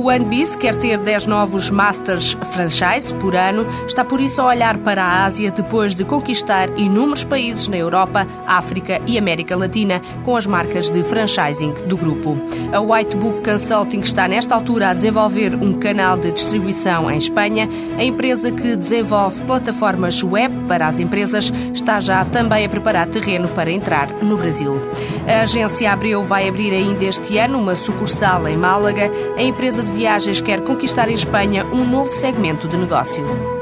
O grupo One Piece quer ter 10 novos Masters Franchise por ano, está por isso a olhar para a Ásia depois de conquistar inúmeros países na Europa, África e América Latina com as marcas de franchising do grupo. A White Book Consulting está nesta altura a desenvolver um canal de distribuição em Espanha. A empresa que desenvolve plataformas web para as empresas está já também a preparar terreno para entrar no Brasil. A agência Abreu vai abrir ainda este ano uma sucursal em Málaga. A empresa de viagens quer conquistar em Espanha um novo segmento de negócio.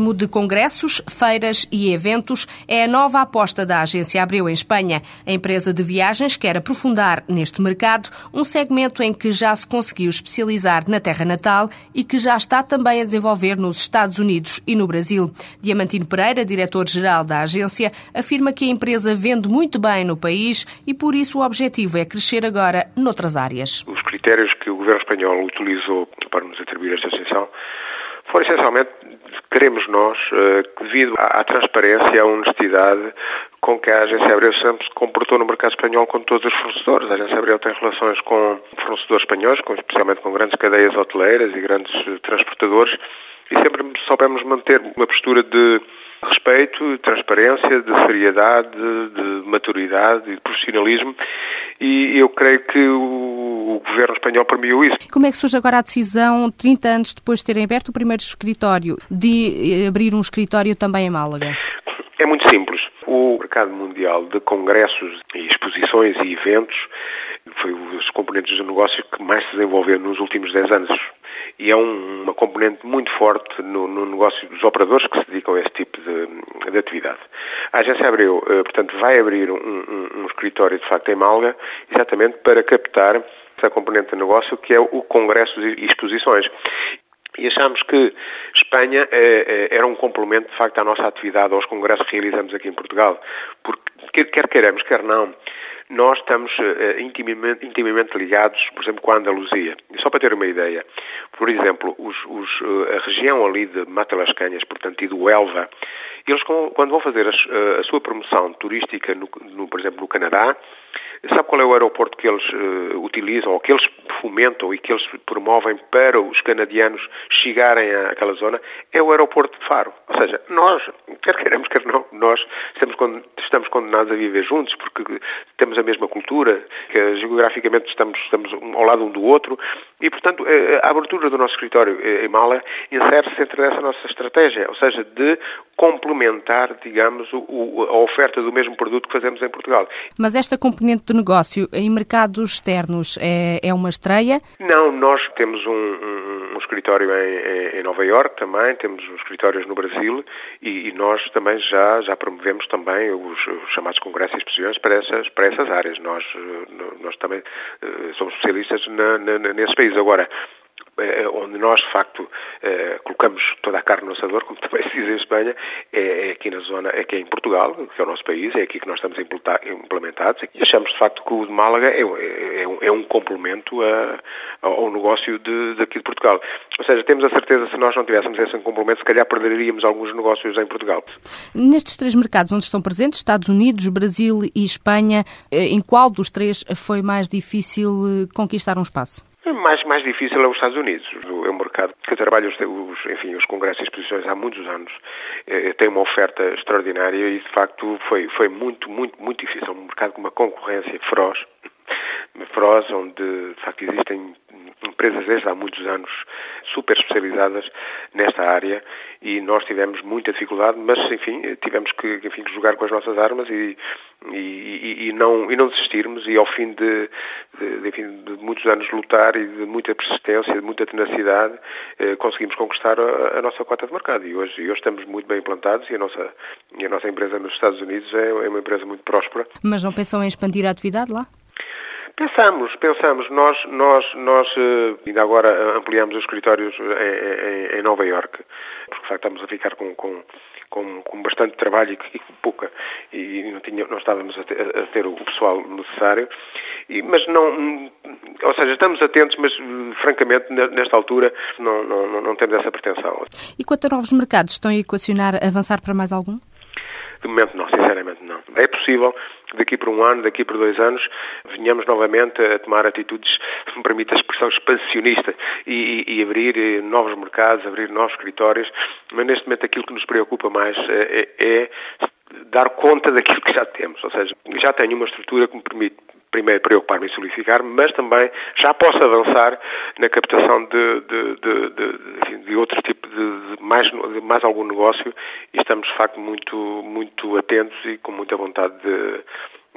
Turismo de congressos, feiras e eventos é a nova aposta da agência Abreu em Espanha. A empresa de viagens quer aprofundar neste mercado um segmento em que já se conseguiu especializar na terra natal e que já está também a desenvolver nos Estados Unidos e no Brasil. Diamantino Pereira, diretor-geral da agência, afirma que a empresa vende muito bem no país e por isso o objetivo é crescer agora noutras áreas. Os critérios que o governo espanhol utilizou para nos atribuir esta extensão foram essencialmente, queremos nós, que devido à, transparência e à honestidade com que a Agência Abreu sempre se comportou no mercado espanhol com todos os fornecedores. A Agência Abreu tem relações com fornecedores espanhóis, com, especialmente com grandes cadeias hoteleiras e grandes transportadores, e sempre soubemos manter uma postura de respeito, de transparência, de seriedade, de maturidade e de profissionalismo e eu creio que o, o governo espanhol permitiu isso. Como é que surge agora a decisão, 30 anos depois de terem aberto o primeiro escritório, de abrir um escritório também em Málaga? É muito simples. O mercado mundial de congressos e exposições e eventos foi um dos componentes do negócio que mais se desenvolveu nos últimos 10 anos e é um, uma componente muito forte no, no, negócio dos operadores que se dedicam a esse tipo de, de atividade. A agência Abreu, portanto, vai abrir um, um, um, escritório, de facto, em Malga, exatamente para captar essa componente de negócio que é o congressos e exposições. E achamos que Espanha eh, era um complemento, de facto, à nossa atividade, aos congressos que realizamos aqui em Portugal. Porque, quer queiramos, quer não, nós estamos uh, intimamente, intimamente, ligados, por exemplo, com a Andaluzia. Só para ter uma ideia, por exemplo, os, os, uh, a região ali de Mata Las Canhas, portanto, e do Elva, eles quando vão fazer a, a sua promoção turística, no, no, por exemplo, no Canadá, sabe qual é o aeroporto que eles uh, utilizam, ou que eles fomentam e que eles promovem para os canadianos chegarem àquela zona? É o aeroporto de Faro. Ou seja, nós, quer queiramos, quer não, nós estamos, estamos condenados a viver juntos, porque temos a mesma cultura, que geograficamente estamos, estamos ao lado um do outro, e, portanto, a abertura do nosso escritório em Mala insere-se dentro dessa nossa estratégia, ou seja, de complementar, digamos, o, a oferta do mesmo produto que fazemos em Portugal. Mas esta componente de negócio em mercados externos é, é uma estreia? Não, nós temos um, um, um escritório em, em, Nova York também, temos escritórios no Brasil e, e nós também já, já promovemos também os, os chamados congressos e exposições para essas, para essas áreas. Nós, nós também uh, somos especialistas na, na, nesses países. Agora, eh, onde nós, de facto, eh, colocamos toda a carne no assador, como também se diz em Espanha, é, é, aqui na zona, é aqui em Portugal, que é o nosso país, é aqui que nós estamos implementados, e achamos, de facto, que o de Málaga é, é, um, é um, complemento a, ao negócio de, daqui de Portugal. Ou seja, temos a certeza, se nós não tivéssemos esse complemento, se calhar perderíamos alguns negócios em Portugal. Nestes três mercados onde estão presentes, Estados Unidos, Brasil e Espanha, eh, em qual dos três foi mais difícil conquistar um espaço? Mais, mais difícil é os Estados Unidos. É um mercado que trabalha os, os, enfim, os congressos e exposições há muitos anos. É, tem uma oferta extraordinária e, de facto, foi, foi muito, muito, muito difícil. É um mercado com uma concorrência feroz, feroz onde, de facto, existem empresas desde há muitos anos super especializadas nesta área e nós tivemos muita dificuldade, mas enfim, tivemos que, enfim, jogar com as nossas armas e, e, e, não, e não desistirmos e ao fim de, de, enfim, de muitos anos lutar e de muita persistência, de muita tenacidade, eh, conseguimos conquistar a, a, nossa cota de mercado e hoje, hoje estamos muito bem implantados e a nossa, e a nossa empresa nos Estados Unidos é, é uma empresa muito próspera. Mas não pensam em expandir a atividade lá? Pensamos, pensamos. Nós, nós, nós eh, ainda agora ampliamos os escritórios em, em, em Nova Iorque, porque de facto estamos a ficar com, com, com, com bastante trabalho e, pouca, e não, tinha, não estávamos a ter, a ter o pessoal necessário, e, mas não, ou seja, estamos atentos, mas francamente nesta altura não, não, não temos essa pretensão. E quanto a novos mercados, estão a equacionar avançar para mais algum? De momento não, sinceramente não. É possível que daqui por um ano, daqui por dois anos, venhamos novamente a tomar atitudes, se me permite a expressão, expansionista e, e, e abrir eh, novos mercados, abrir novos escritórios, mas neste momento aquilo que nos preocupa mais é, é, é dar conta daquilo que já temos, ou seja, já tenho uma estrutura que me permite primeiro preocupar-me em solidificar, mas também já posso avançar na captação de, de, de, de, de outro tipo de, mais, de mais algum negócio e estamos de facto muito, muito atentos e com muita vontade de,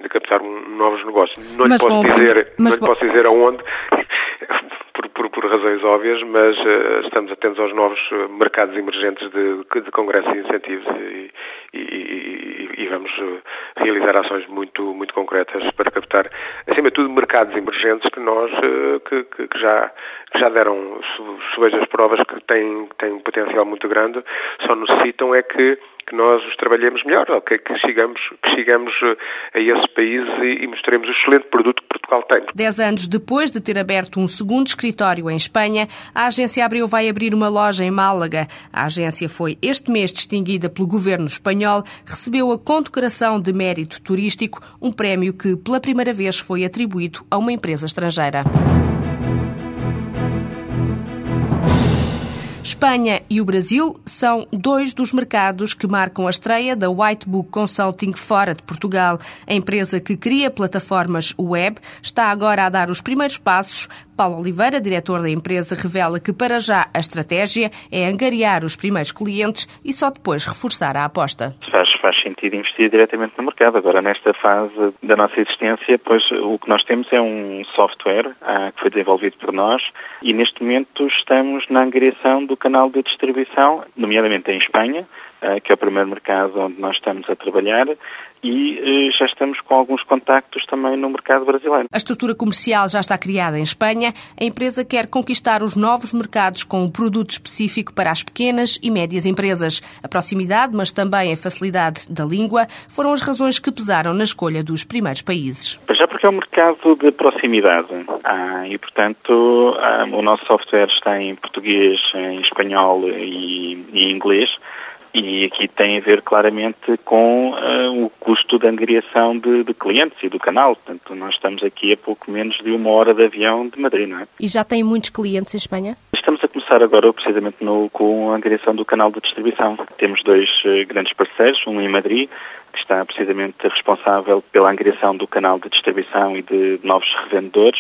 de captar um, novos negócios. Não lhe posso dizer, não lhe posso dizer aonde, por, por, por, razões óbvias, mas uh, estamos atentos aos novos eh, mercados emergentes de, de congressos e incentivos e, e, e, e, vamos eh, realizar ações muito, muito concretas para captar, acima de tudo, mercados emergentes que nós uh, que, que, já, que já deram suas provas que têm, têm um potencial muito grande, só necessitam é que que nós os trabalhemos melhor, okay? que, chegamos, que chegamos eh, a esse país e, e mostremos o excelente produto que Portugal tem. Dez anos depois de ter aberto um segundo escritório em Espanha, a agência Abreu vai abrir uma loja em Málaga. A agência foi este mês distinguida pelo governo espanhol, recebeu a condecoração de mérito turístico, um prémio que pela primeira vez foi atribuído a uma empresa estrangeira. Espanha e o Brasil são dois dos mercados que marcam a estreia da White Book Consulting fora de Portugal. A empresa que cria plataformas web está agora a dar os primeiros passos. Paulo Oliveira, diretor da empresa, revela que para já a estratégia é angariar os primeiros clientes e só depois reforçar a aposta. Faz, faz sentido investir diretamente no mercado. Agora, nesta fase da nossa existência, pois o que nós temos é um software ah, que foi desenvolvido por nós e neste momento estamos na angariação do canal de distribuição, nomeadamente em Espanha, que é o primeiro mercado onde nós estamos a trabalhar, e eh, já estamos com alguns contactos também no mercado brasileiro. A estrutura comercial já está criada em Espanha. A empresa quer conquistar os novos mercados com um produto específico para as pequenas e médias empresas. A proximidade, mas também a facilidade da língua, foram as razões que pesaram na escolha dos primeiros países. Já porque é um mercado de proximidade ah, e, portanto, ah, o nosso software está em português, em espanhol e, e inglês. E aqui tem a ver claramente com uh, o custo da angariação de, de, clientes e do canal. Portanto, nós estamos aqui a pouco menos de uma hora de avião de Madrid, não é? E já tem muitos clientes em Espanha? Estamos a começar agora precisamente no, com a angariação do canal de distribuição. Temos dois uh, grandes parceiros, um em Madrid, que está precisamente responsável pela angariação do canal de distribuição e de novos revendedores,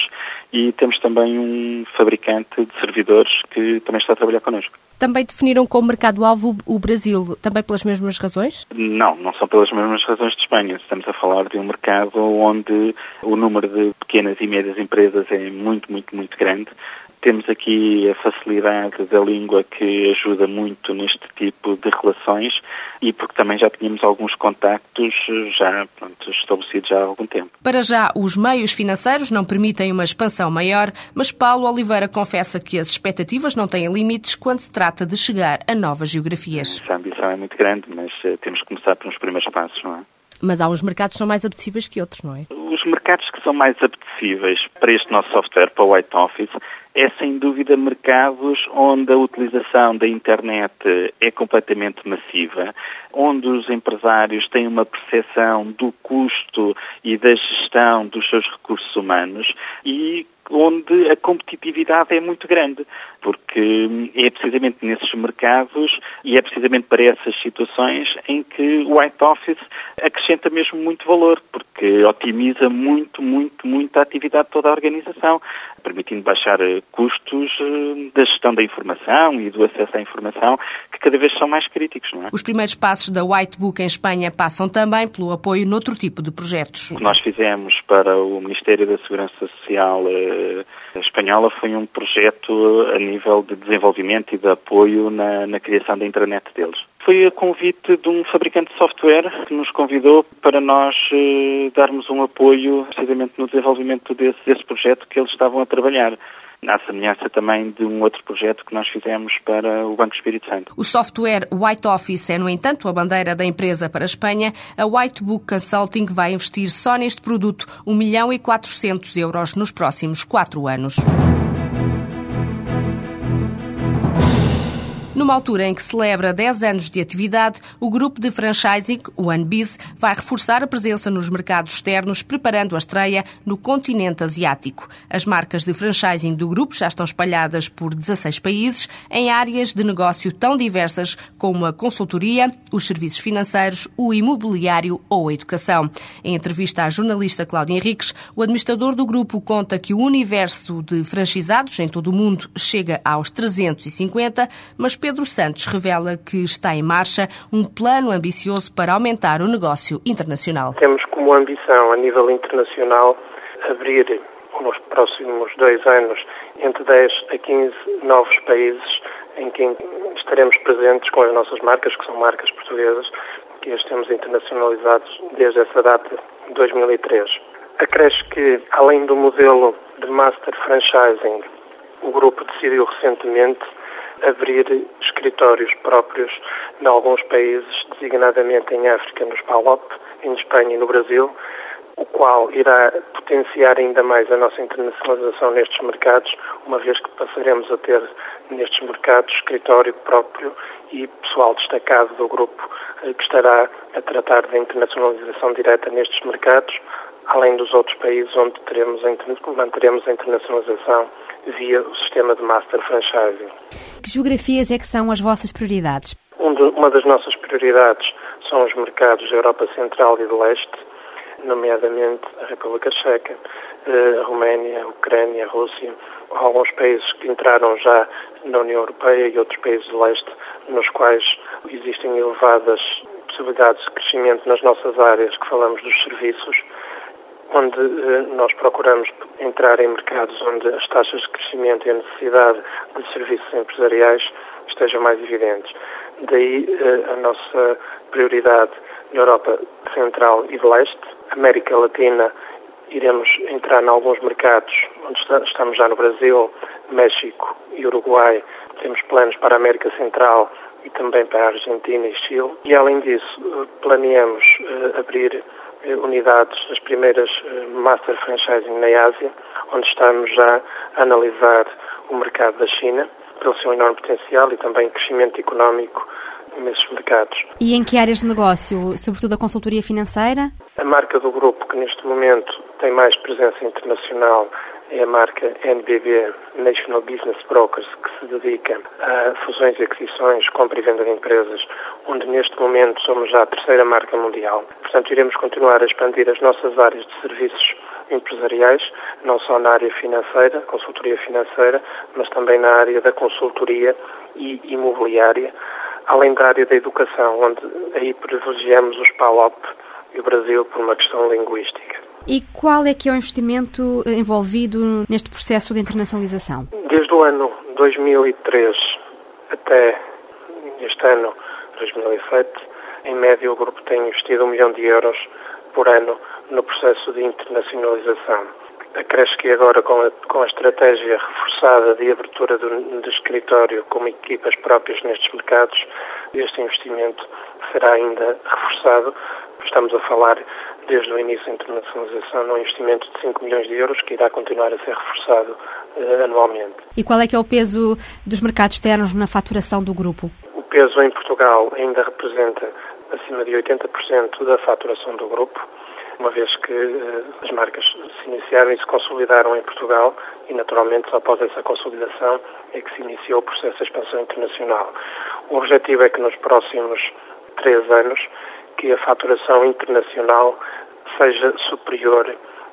e temos também um fabricante de servidores que também está a trabalhar connosco. Também definiram como mercado-alvo o Brasil, também pelas mesmas razões? Não, não são pelas mesmas razões de Espanha. Estamos a falar de um mercado onde o número de pequenas e médias empresas é muito, muito, muito grande temos aqui a facilidade da língua que ajuda muito neste tipo de relações e porque também já tínhamos alguns contactos já pronto, estabelecidos já há algum tempo. Para já, os meios financeiros não permitem uma expansão maior, mas Paulo Oliveira confessa que as expectativas não têm limites quando se trata de chegar a novas geografias. Essa ambição é muito grande, mas uh, temos que começar pelos primeiros passos, não é? Mas há uns mercados que são mais apetecíveis que outros, não é? Os mercados que são mais apetecíveis para este nosso software, para o White Office, é sem dúvida mercados onde a utilização da internet é completamente massiva, onde os empresários têm uma percepção do custo e da gestão dos seus recursos humanos e onde a competitividade é muito grande, porque é precisamente nesses mercados e é precisamente para essas situações em que o White Office acrescenta mesmo muito valor, porque otimiza muito, muito, muito a atividade de toda a organização, permitindo baixar custos eh, da gestão da informação e do acesso à informação, que cada vez são mais críticos. Não é? Os primeiros passos da White Book em Espanha passam também pelo apoio noutro tipo de projetos. O que nós fizemos para o Ministério da Segurança Social eh, espanhola foi um projeto a nível de desenvolvimento e de apoio na, na criação da intranet deles. Foi a convite de um fabricante de software que nos convidou para nós eh, darmos um apoio precisamente no desenvolvimento desse, desse projeto que eles estavam a trabalhar à semelhança também de um outro projeto que nós fizemos para o Banco Espírito Santo. O software White Office é, no entanto, a bandeira da empresa para a Espanha. A White Book Consulting vai investir só neste produto 1 milhão e 400 euros nos próximos quatro anos. Numa altura em que celebra 10 anos de atividade, o grupo de franchising, o OneBiz, vai reforçar a presença nos mercados externos, preparando a estreia no continente asiático. As marcas de franchising do grupo já estão espalhadas por 16 países, em áreas de negócio tão diversas como a consultoria, os serviços financeiros, o imobiliário ou a educação. Em entrevista à jornalista Cláudia Henriques, o administrador do grupo conta que o universo de franchisados em todo o mundo chega aos 350, mas Pedro Santos revela que está em marcha um plano ambicioso para aumentar o negócio internacional. Temos como ambição, a nível internacional, abrir nos próximos dois anos entre 10 a 15 novos países em que estaremos presentes com as nossas marcas, que são marcas portuguesas, que as temos internacionalizados desde essa data, 2003. Acresce que, além do modelo de Master Franchising, o grupo decidiu recentemente abrir escritórios próprios em alguns países, designadamente em África, nos PALOP, em Espanha e no Brasil, o qual irá potenciar ainda mais a nossa internacionalização nestes mercados, uma vez que passaremos a ter nestes mercados escritório próprio e pessoal destacado do grupo eh, que estará a tratar da internacionalização direta nestes mercados, além dos outros países onde teremos, manteremos a internacionalização via o sistema de Master Franchising. Que geografias é que são as vossas prioridades? uma das nossas prioridades são os mercados da Europa Central e do Leste, nomeadamente a República Checa, eh, a Roménia, a Ucrânia, a Rússia, alguns países que entraram já na União Europeia e outros países do leste, nos quais existem elevadas possibilidades de crescimento nas nossas áreas que falamos dos serviços, onde eh, nós procuramos entrar em mercados onde as taxas de crescimento e a necessidade de serviços empresariais estejam mais evidentes. Daí eh, a nossa prioridade na Europa Central e de Leste, América Latina, iremos entrar em alguns mercados onde estamos já no Brasil, México e Uruguai. Temos planos para a América Central e também para a Argentina e Chile. E além disso, eh, planeamos abrir unidades, as primeiras eh, Master Franchising na Ásia, onde estamos já a analisar o mercado da China, pelo seu enorme potencial e também crescimento económico nesses mercados. E em que áreas de negócio? Sobretudo a consultoria financeira? A marca do grupo que neste momento tem mais presença internacional é a marca NBB, National Business Brokers, que se dedica a fusões e aquisições, compra e venda de empresas, onde neste momento somos já a terceira marca mundial. Portanto, iremos continuar a expandir as nossas áreas de serviços empresariais, não só na área financeira, consultoria financeira, mas também na área da consultoria e imobiliária, além da área da educação, onde aí privilegiamos os PALOP e o Brasil por uma questão linguística. E qual é que é o investimento envolvido neste processo de internacionalização? Desde o ano 2003 até este ano, 2007, em média o grupo tem investido um milhão de euros por ano no processo de internacionalização. Acresce que agora, com a, com a estratégia reforçada de abertura do escritório com equipas próprias nestes mercados, este investimento será ainda reforçado. Estamos a falar desde o início da internacionalização num investimento de 5 milhões de euros que irá continuar a ser reforçado uh, anualmente. E qual é que é o peso dos mercados externos na faturação do grupo? O peso em Portugal ainda representa acima de 80% da faturação do grupo, uma vez que uh, as marcas se iniciaram e se consolidaram em Portugal e, naturalmente, só após essa consolidação é que se iniciou o processo de expansão internacional. O objetivo é que nos próximos três anos que a faturação internacional seja superior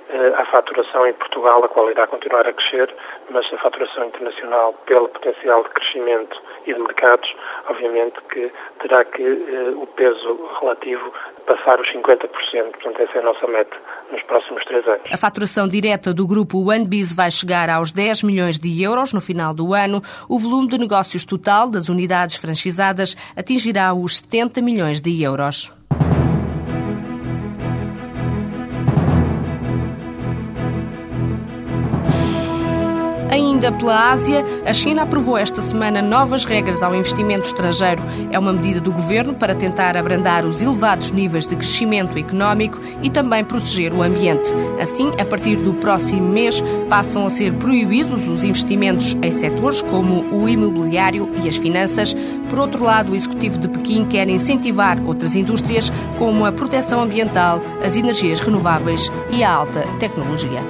eh, à faturação em Portugal, a qual irá continuar a crescer, mas a faturação internacional, pelo potencial de crescimento e de mercados, obviamente que terá que eh, o peso relativo passar os 50%. Portanto, essa é a nossa meta nos próximos três anos. A faturação direta do grupo OneBiz vai chegar aos 10 milhões de euros no final do ano. O volume de negócios total das unidades franchisadas atingirá os 70 milhões de euros. Ainda pela Ásia, a China aprovou esta semana novas regras ao investimento estrangeiro. É uma medida do governo para tentar abrandar os elevados níveis de crescimento económico e também proteger o ambiente. Assim, a partir do próximo mês, passam a ser proibidos os investimentos em setores como o imobiliário e as finanças. Por outro lado, o executivo de Pequim quer incentivar outras indústrias como a proteção ambiental, as energias renováveis e a alta tecnologia.